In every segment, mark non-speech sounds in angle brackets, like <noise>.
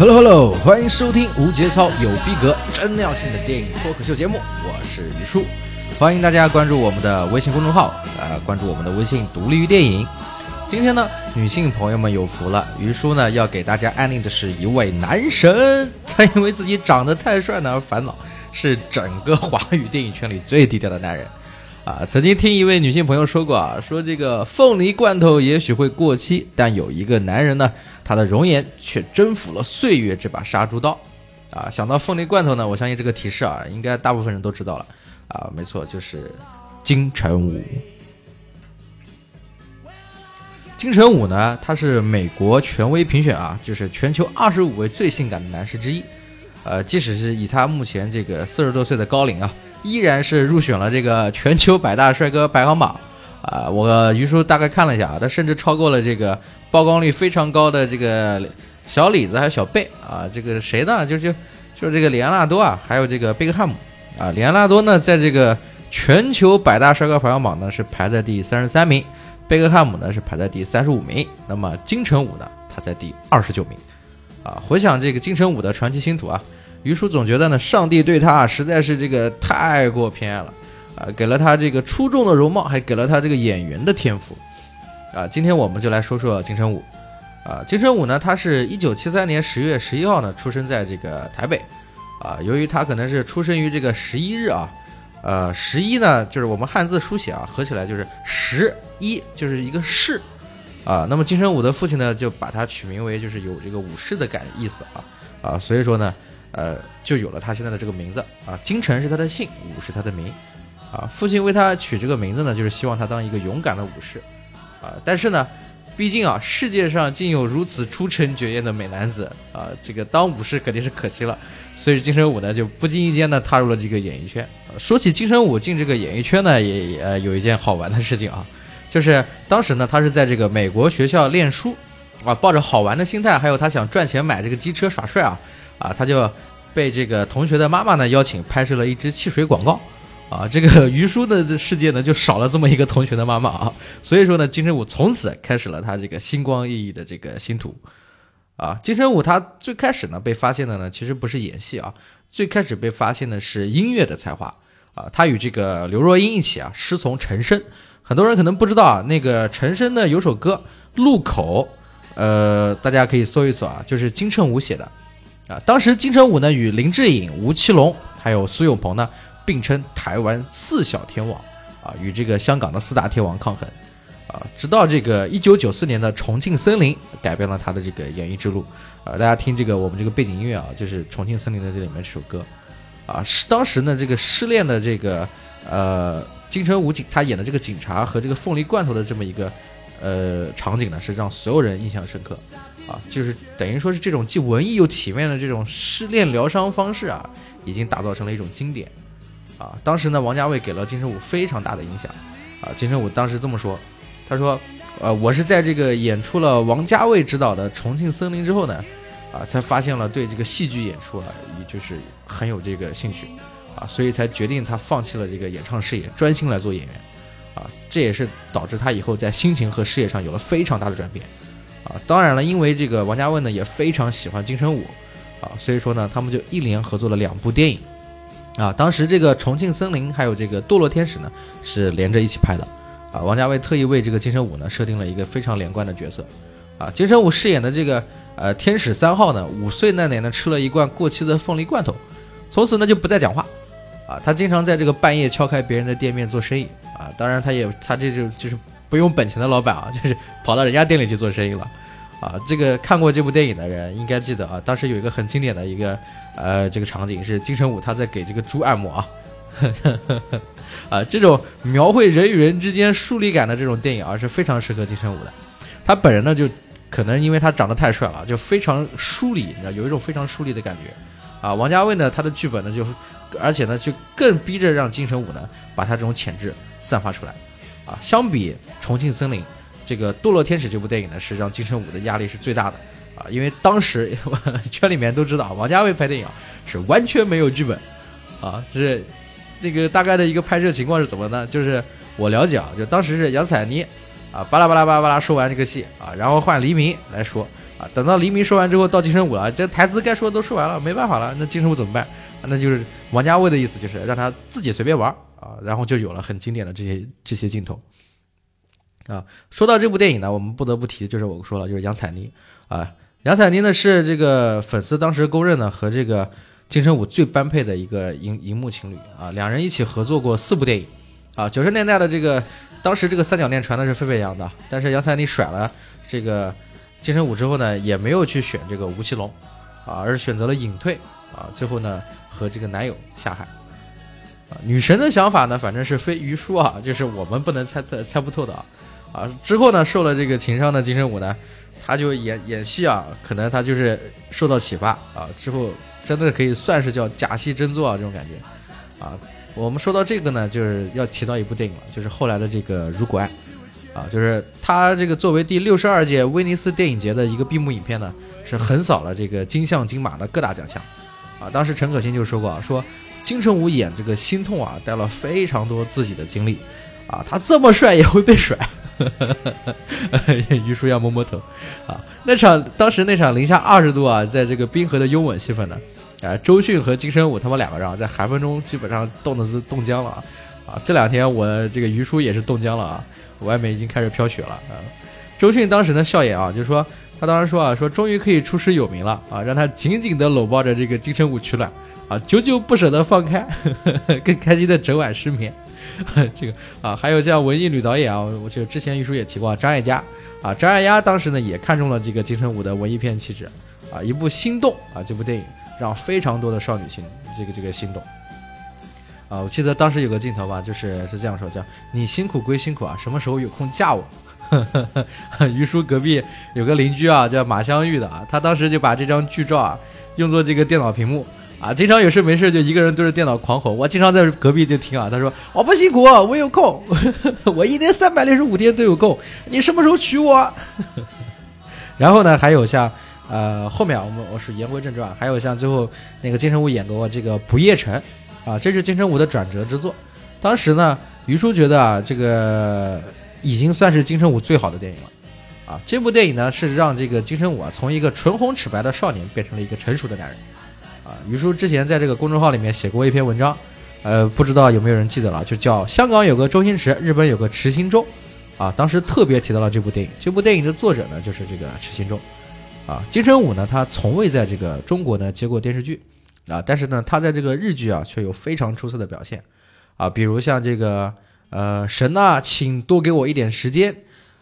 Hello Hello，欢迎收听无节操、有逼格、真尿性的电影脱口秀节目，我是于叔，欢迎大家关注我们的微信公众号，呃，关注我们的微信独立于电影。今天呢，女性朋友们有福了，于叔呢要给大家安利的是一位男神，他因为自己长得太帅呢而烦恼，是整个华语电影圈里最低调的男人。啊，曾经听一位女性朋友说过啊，说这个凤梨罐头也许会过期，但有一个男人呢，他的容颜却征服了岁月这把杀猪刀。啊，想到凤梨罐头呢，我相信这个提示啊，应该大部分人都知道了。啊，没错，就是金城武。金城武呢，他是美国权威评选啊，就是全球二十五位最性感的男士之一。呃，即使是以他目前这个四十多岁的高龄啊。依然是入选了这个全球百大帅哥排行榜，啊，我于叔大概看了一下啊，他甚至超过了这个曝光率非常高的这个小李子还有小贝啊，这个谁呢？就就就是这个里安纳多啊，还有这个贝克汉姆啊，里安纳多呢，在这个全球百大帅哥排行榜呢是排在第三十三名，贝克汉姆呢是排在第三十五名，那么金城武呢，他在第二十九名，啊，回想这个金城武的传奇星途啊。于叔总觉得呢，上帝对他啊实在是这个太过偏爱了，啊，给了他这个出众的容貌，还给了他这个演员的天赋，啊，今天我们就来说说金城武，啊，金城武呢，他是一九七三年十月十一号呢出生在这个台北，啊，由于他可能是出生于这个十一日啊，呃，十一呢就是我们汉字书写啊，合起来就是十一，就是一个士，啊，那么金城武的父亲呢就把他取名为就是有这个武士的感意思啊，啊，所以说呢。呃，就有了他现在的这个名字。啊，金城是他的姓，武是他的名，啊，父亲为他取这个名字呢，就是希望他当一个勇敢的武士，啊，但是呢，毕竟啊，世界上竟有如此出尘绝艳的美男子啊，这个当武士肯定是可惜了，所以金城武呢就不经意间呢踏入了这个演艺圈。说起金城武进这个演艺圈呢，也呃有一件好玩的事情啊，就是当时呢他是在这个美国学校练书，啊，抱着好玩的心态，还有他想赚钱买这个机车耍帅啊。啊，他就被这个同学的妈妈呢邀请拍摄了一支汽水广告，啊，这个 <laughs> 于叔的世界呢就少了这么一个同学的妈妈啊，所以说呢，金城武从此开始了他这个星光熠熠的这个星途，啊，金城武他最开始呢被发现的呢其实不是演戏啊，最开始被发现的是音乐的才华，啊，他与这个刘若英一起啊师从陈升，很多人可能不知道啊，那个陈升呢有首歌《路口》，呃，大家可以搜一搜啊，就是金城武写的。啊，当时金城武呢与林志颖、吴奇隆还有苏有朋呢并称台湾四小天王，啊，与这个香港的四大天王抗衡，啊，直到这个一九九四年的《重庆森林》改变了他的这个演艺之路，啊，大家听这个我们这个背景音乐啊，就是《重庆森林》的这里面这首歌，啊，是当时呢这个失恋的这个呃金城武警他演的这个警察和这个凤梨罐头的这么一个呃场景呢，是让所有人印象深刻。啊，就是等于说是这种既文艺又体面的这种失恋疗伤方式啊，已经打造成了一种经典。啊，当时呢，王家卫给了金城武非常大的影响。啊，金城武当时这么说，他说：“呃，我是在这个演出了王家卫执导的《重庆森林》之后呢，啊，才发现了对这个戏剧演出啊，也就是很有这个兴趣。啊，所以才决定他放弃了这个演唱事业，专心来做演员。啊，这也是导致他以后在心情和事业上有了非常大的转变。”啊，当然了，因为这个王家卫呢也非常喜欢金城武，啊，所以说呢，他们就一连合作了两部电影，啊，当时这个《重庆森林》还有这个《堕落天使》呢是连着一起拍的，啊，王家卫特意为这个金城武呢设定了一个非常连贯的角色，啊，金城武饰演的这个呃天使三号呢，五岁那年呢吃了一罐过期的凤梨罐头，从此呢就不再讲话，啊，他经常在这个半夜敲开别人的店面做生意，啊，当然他也他这就就是不用本钱的老板啊，就是跑到人家店里去做生意了。啊，这个看过这部电影的人应该记得啊，当时有一个很经典的一个呃这个场景是金城武他在给这个猪按摩啊，<laughs> 啊这种描绘人与人之间疏离感的这种电影啊是非常适合金城武的，他本人呢就可能因为他长得太帅了，就非常疏离，你知道有一种非常疏离的感觉啊。王家卫呢他的剧本呢就而且呢就更逼着让金城武呢把他这种潜质散发出来啊，相比重庆森林。这个《堕落天使》这部电影呢，是让金城武的压力是最大的啊，因为当时 <laughs> 圈里面都知道，王家卫拍电影是完全没有剧本啊，就是那个大概的一个拍摄情况是怎么呢？就是我了解啊，就当时是杨采妮啊，巴拉巴拉巴拉巴拉说完这个戏啊，然后换黎明来说，啊，等到黎明说完之后，到金城武了，这台词该说都说完了，没办法了，那金城武怎么办？那就是王家卫的意思，就是让他自己随便玩啊，然后就有了很经典的这些这些镜头。啊，说到这部电影呢，我们不得不提，就是我说了，就是杨采妮啊，杨采妮呢是这个粉丝当时公认呢和这个金城武最般配的一个荧荧幕情侣啊，两人一起合作过四部电影啊，九十年代的这个当时这个三角恋传的是沸沸扬扬的，但是杨采妮甩了这个金城武之后呢，也没有去选这个吴奇隆啊，而是选择了隐退啊，最后呢和这个男友下海。啊，女神的想法呢，反正是非于书啊，就是我们不能猜测、猜不透的啊。啊，之后呢，受了这个情伤的金城武呢，他就演演戏啊，可能他就是受到启发啊，之后真的可以算是叫假戏真做啊，这种感觉啊。我们说到这个呢，就是要提到一部电影了，就是后来的这个《如果爱》啊，就是他这个作为第六十二届威尼斯电影节的一个闭幕影片呢，是横扫了这个金像金马的各大奖项啊。当时陈可辛就说过啊，说金城武演这个心痛啊，带了非常多自己的经历啊，他这么帅也会被甩。<laughs> 于叔要摸摸头，啊，那场当时那场零下二十度啊，在这个冰河的拥吻戏份呢，啊，周迅和金城武他们两个人啊在寒风中基本上冻的是冻僵了啊，啊，这两天我这个于叔也是冻僵了啊，外面已经开始飘雪了啊。周迅当时的笑颜啊，就说他当时说啊，说终于可以出师有名了啊，让他紧紧的搂抱着这个金城武取暖啊，久久不舍得放开，呵呵更开心的整晚失眠。<laughs> 这个啊，还有像文艺女导演啊，我就之前玉书也提过张艾嘉啊，张艾嘉当时呢也看中了这个金城武的文艺片气质啊，一部《心动》啊，这部电影让非常多的少女心这个这个心动啊。我记得当时有个镜头吧，就是是这样说，叫你辛苦归辛苦啊，什么时候有空嫁我？<laughs> 于叔隔壁有个邻居啊，叫马香玉的啊，他当时就把这张剧照啊用作这个电脑屏幕。啊，经常有事没事就一个人对着电脑狂吼。我经常在隔壁就听啊，他说我不辛苦，我有空，<laughs> 我一年三百六十五天都有空。你什么时候娶我？<laughs> 然后呢，还有像呃后面我们我是言归正传，还有像最后那个金城武演过这个《不夜城》，啊，这是金城武的转折之作。当时呢，于叔觉得啊，这个已经算是金城武最好的电影了。啊，这部电影呢是让这个金城武啊从一个唇红齿白的少年变成了一个成熟的男人。啊，于叔之前在这个公众号里面写过一篇文章，呃，不知道有没有人记得了，就叫香港有个周星驰，日本有个池心洲，啊，当时特别提到了这部电影。这部电影的作者呢，就是这个池心洲，啊，金城武呢，他从未在这个中国呢接过电视剧，啊，但是呢，他在这个日剧啊却有非常出色的表现，啊，比如像这个呃神啊，请多给我一点时间，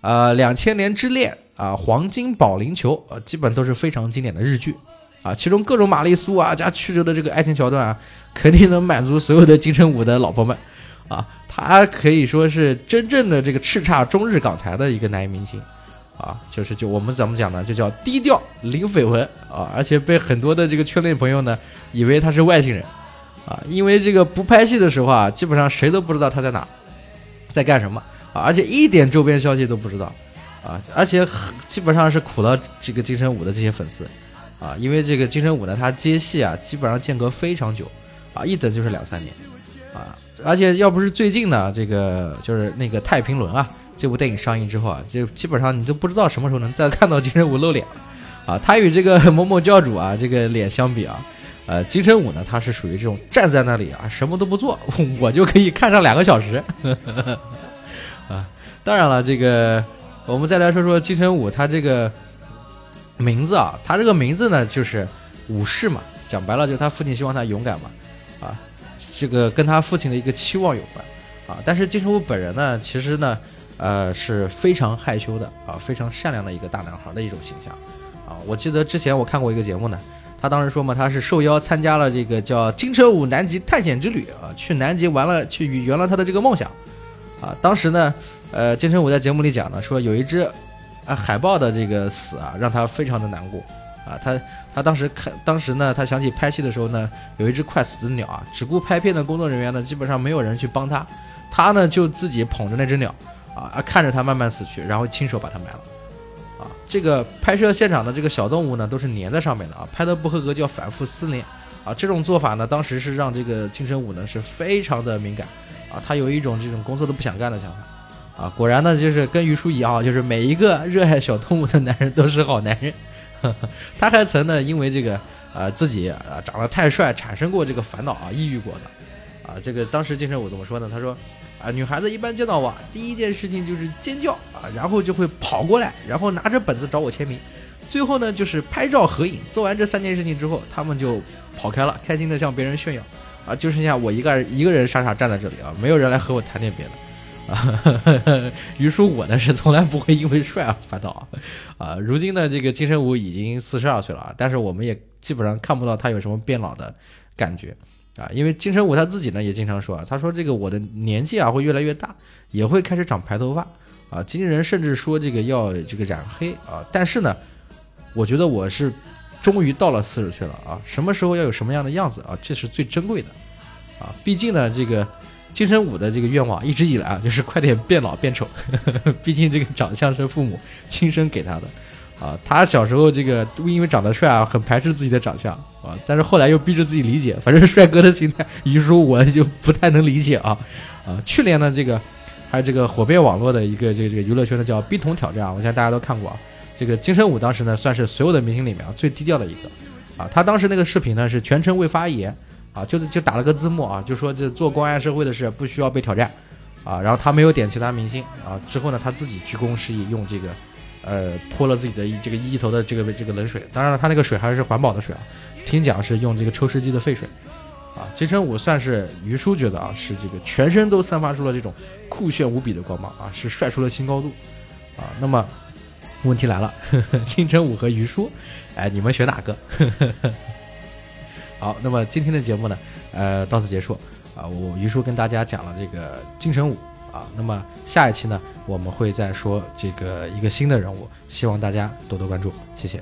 啊，两千年之恋啊，黄金保龄球，呃，基本都是非常经典的日剧。啊，其中各种玛丽苏啊加曲折的这个爱情桥段啊，<laughs> 肯定能满足所有的金城武的老婆们，啊，他可以说是真正的这个叱咤中日港台的一个男明星，啊，就是就我们怎么讲呢，就叫低调零绯闻啊，而且被很多的这个圈内朋友呢以为他是外星人，啊，因为这个不拍戏的时候啊，基本上谁都不知道他在哪，在干什么啊，而且一点周边消息都不知道，啊，而且基本上是苦了这个金城武的这些粉丝。啊，因为这个金城武呢，他接戏啊，基本上间隔非常久，啊，一等就是两三年，啊，而且要不是最近呢，这个就是那个《太平轮》啊，这部电影上映之后啊，就基本上你都不知道什么时候能再看到金城武露脸，啊，他与这个某某教主啊，这个脸相比啊，呃，金城武呢，他是属于这种站在那里啊，什么都不做，<laughs> 我就可以看上两个小时，<laughs> 啊，当然了，这个我们再来说说金城武，他这个。名字啊，他这个名字呢，就是武士嘛，讲白了就是他父亲希望他勇敢嘛，啊，这个跟他父亲的一个期望有关，啊，但是金城武本人呢，其实呢，呃，是非常害羞的啊，非常善良的一个大男孩的一种形象，啊，我记得之前我看过一个节目呢，他当时说嘛，他是受邀参加了这个叫金城武南极探险之旅啊，去南极玩了，去圆了他的这个梦想，啊，当时呢，呃，金城武在节目里讲呢，说有一只。啊，海豹的这个死啊，让他非常的难过啊。他他当时看，当时呢，他想起拍戏的时候呢，有一只快死的鸟啊，只顾拍片的工作人员呢，基本上没有人去帮他，他呢就自己捧着那只鸟啊，看着它慢慢死去，然后亲手把它埋了啊。这个拍摄现场的这个小动物呢，都是粘在上面的啊，拍的不合格就要反复撕裂啊。这种做法呢，当时是让这个金城武呢是非常的敏感啊，他有一种这种工作都不想干的想法。啊，果然呢，就是跟于叔一样，就是每一个热爱小动物的男人都是好男人，<laughs> 他还曾呢因为这个呃自己啊长得太帅，产生过这个烦恼啊，抑郁过的。啊，这个当时金城武怎么说呢？他说啊，女孩子一般见到我，第一件事情就是尖叫啊，然后就会跑过来，然后拿着本子找我签名，最后呢就是拍照合影。做完这三件事情之后，他们就跑开了，开心的向别人炫耀。啊，就剩下我一个一个人傻傻站在这里啊，没有人来和我谈点别的。<laughs> 于叔我呢是从来不会因为帅而烦恼啊。啊，如今呢这个金城武已经四十二岁了啊，但是我们也基本上看不到他有什么变老的感觉啊。因为金城武他自己呢也经常说啊，他说这个我的年纪啊会越来越大，也会开始长白头发啊。经纪人甚至说这个要这个染黑啊，但是呢，我觉得我是。终于到了四十岁了啊！什么时候要有什么样的样子啊？这是最珍贵的，啊！毕竟呢，这个金城武的这个愿望一直以来啊，就是快点变老变丑。<laughs> 毕竟这个长相是父母亲生给他的，啊！他小时候这个因为长得帅啊，很排斥自己的长相啊，但是后来又逼着自己理解，反正帅哥的心态，于叔我就不太能理解啊啊！去年呢，这个还有这个火遍网络的一个这个这个娱乐圈的叫冰桶挑战啊，我相信大家都看过啊。这个金城武当时呢，算是所有的明星里面啊最低调的一个，啊，他当时那个视频呢是全程未发言，啊，就是就打了个字幕啊，就说这做关爱社会的事不需要被挑战，啊，然后他没有点其他明星，啊，之后呢他自己鞠躬示意用这个，呃，泼了自己的这个一头的这个这个冷水，当然了，他那个水还是环保的水啊，听讲是用这个抽湿机的废水，啊，金城武算是于叔觉得啊是这个全身都散发出了这种酷炫无比的光芒啊，是帅出了新高度，啊，那么。问题来了，<laughs> 金城武和于叔，哎，你们选哪个？呵呵呵好，那么今天的节目呢，呃，到此结束啊。我于叔跟大家讲了这个金城武啊，那么下一期呢，我们会再说这个一个新的人物，希望大家多多关注，谢谢。